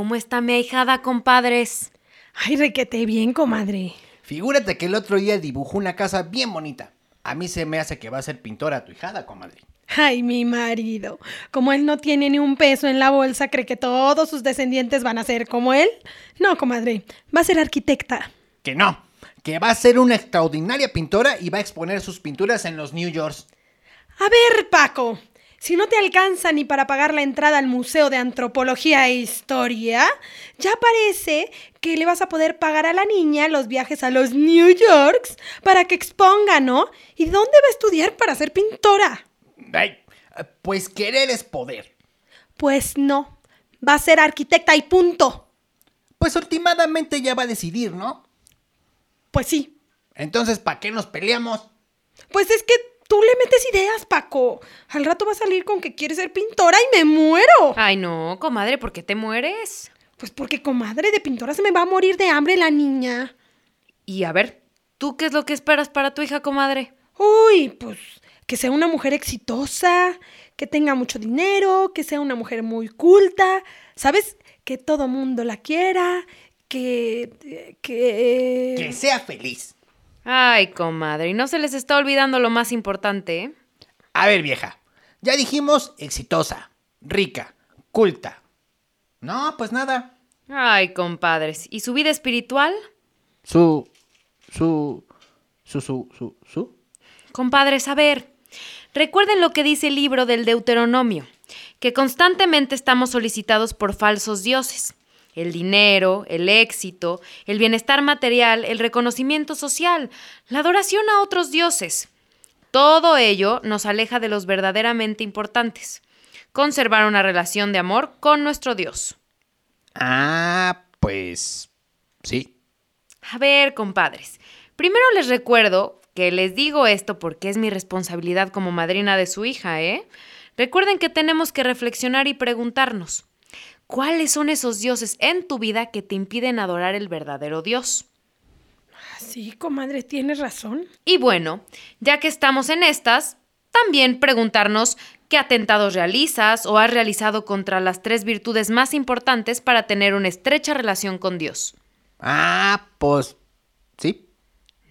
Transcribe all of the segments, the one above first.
Cómo está mi ahijada, compadres? Ay, requete bien, comadre. Figúrate que el otro día dibujó una casa bien bonita. A mí se me hace que va a ser pintora tu hijada, comadre. Ay, mi marido. Como él no tiene ni un peso en la bolsa, ¿cree que todos sus descendientes van a ser como él? No, comadre. Va a ser arquitecta. Que no, que va a ser una extraordinaria pintora y va a exponer sus pinturas en los New Yorks. A ver, Paco. Si no te alcanza ni para pagar la entrada al Museo de Antropología e Historia, ya parece que le vas a poder pagar a la niña los viajes a los New Yorks para que exponga, ¿no? ¿Y dónde va a estudiar para ser pintora? Ay, pues querer es poder. Pues no. Va a ser arquitecta y punto. Pues últimamente ya va a decidir, ¿no? Pues sí. Entonces, ¿para qué nos peleamos? Pues es que tú le metes ideas, Paco. Al rato va a salir con que quiere ser pintora y me muero. Ay, no, comadre, ¿por qué te mueres? Pues porque, comadre, de pintora se me va a morir de hambre la niña. Y a ver, ¿tú qué es lo que esperas para tu hija, comadre? Uy, pues que sea una mujer exitosa, que tenga mucho dinero, que sea una mujer muy culta, ¿sabes? Que todo mundo la quiera, que... que... Que sea feliz. Ay, comadre, y no se les está olvidando lo más importante, ¿eh? A ver, vieja. Ya dijimos exitosa, rica, culta. No, pues nada. Ay, compadres, ¿y su vida espiritual? Su. Su. Su. Su. Su. Su. Compadres, a ver, recuerden lo que dice el libro del Deuteronomio, que constantemente estamos solicitados por falsos dioses. El dinero, el éxito, el bienestar material, el reconocimiento social, la adoración a otros dioses. Todo ello nos aleja de los verdaderamente importantes. Conservar una relación de amor con nuestro Dios. Ah, pues. Sí. A ver, compadres, primero les recuerdo que les digo esto porque es mi responsabilidad como madrina de su hija, ¿eh? Recuerden que tenemos que reflexionar y preguntarnos, ¿cuáles son esos dioses en tu vida que te impiden adorar el verdadero Dios? Sí, comadre, tienes razón. Y bueno, ya que estamos en estas, también preguntarnos qué atentados realizas o has realizado contra las tres virtudes más importantes para tener una estrecha relación con Dios. Ah, pues. Sí.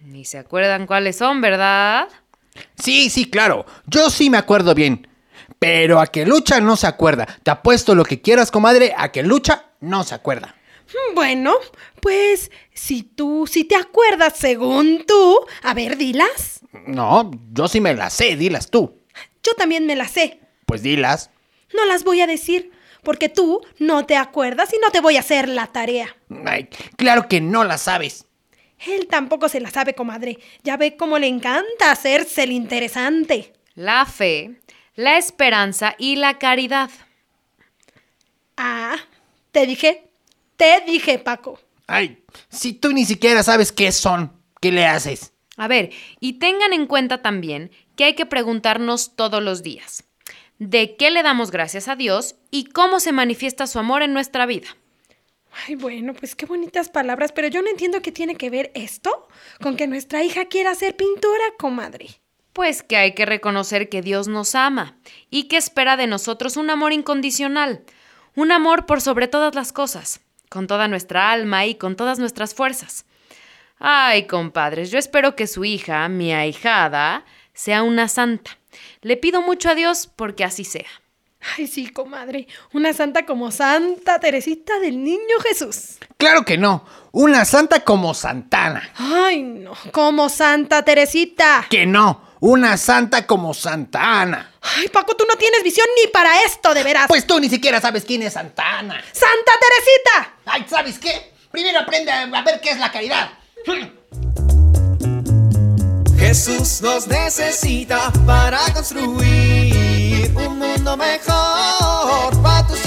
Ni se acuerdan cuáles son, ¿verdad? Sí, sí, claro. Yo sí me acuerdo bien. Pero a que lucha no se acuerda. Te apuesto lo que quieras, comadre, a que lucha no se acuerda. Mm, Bueno, pues si tú, si te acuerdas según tú, a ver, dilas. No, yo sí me las sé, dilas tú. Yo también me las sé. Pues dilas. No las voy a decir, porque tú no te acuerdas y no te voy a hacer la tarea. Ay, claro que no las sabes. Él tampoco se la sabe, comadre. Ya ve cómo le encanta hacerse el interesante. La fe, la esperanza y la caridad. Ah, te dije, te dije, Paco. Ay, si tú ni siquiera sabes qué son, ¿qué le haces? A ver, y tengan en cuenta también que hay que preguntarnos todos los días, ¿de qué le damos gracias a Dios y cómo se manifiesta su amor en nuestra vida? Ay, bueno, pues qué bonitas palabras, pero yo no entiendo qué tiene que ver esto con que nuestra hija quiera ser pintora, comadre. Pues que hay que reconocer que Dios nos ama y que espera de nosotros un amor incondicional, un amor por sobre todas las cosas, con toda nuestra alma y con todas nuestras fuerzas. Ay, compadres, yo espero que su hija, mi ahijada, sea una santa Le pido mucho a Dios porque así sea. Ay, sí, comadre. Una santa como Santa Teresita del Niño Jesús. Claro que no. Una santa como Santana. Ay, no. Como Santa Teresita. Que no. Una santa como Santa Ana. Ay, Paco, tú no tienes visión ni para esto, de veras. Pues tú ni siquiera sabes quién es Santana. ¡Santa Teresita! Ay, ¿sabes qué? Primero aprende a ver qué es la caridad. Jesús nos necesita para construir un mundo mejor para tus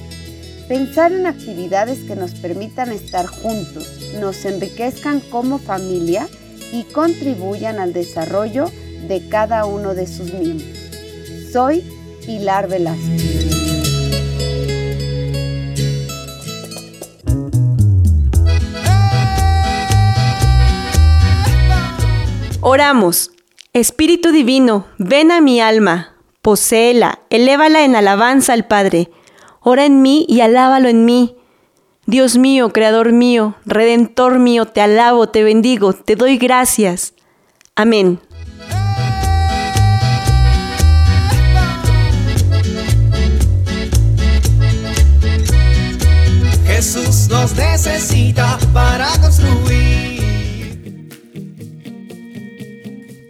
Pensar en actividades que nos permitan estar juntos, nos enriquezcan como familia y contribuyan al desarrollo de cada uno de sus miembros. Soy Pilar Velázquez. Oramos. Espíritu Divino, ven a mi alma, poséela, elévala en alabanza al Padre. Ora en mí y alábalo en mí. Dios mío, Creador mío, Redentor mío, te alabo, te bendigo, te doy gracias. Amén. Jesús nos necesita para construir.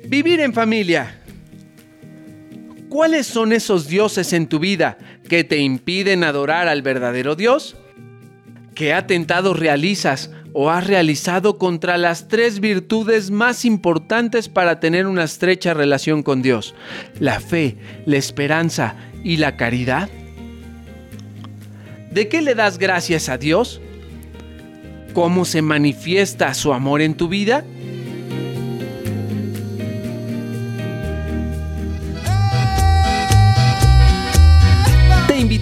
Vivir en familia. ¿Cuáles son esos dioses en tu vida que te impiden adorar al verdadero Dios? ¿Qué atentados realizas o has realizado contra las tres virtudes más importantes para tener una estrecha relación con Dios? La fe, la esperanza y la caridad. ¿De qué le das gracias a Dios? ¿Cómo se manifiesta su amor en tu vida?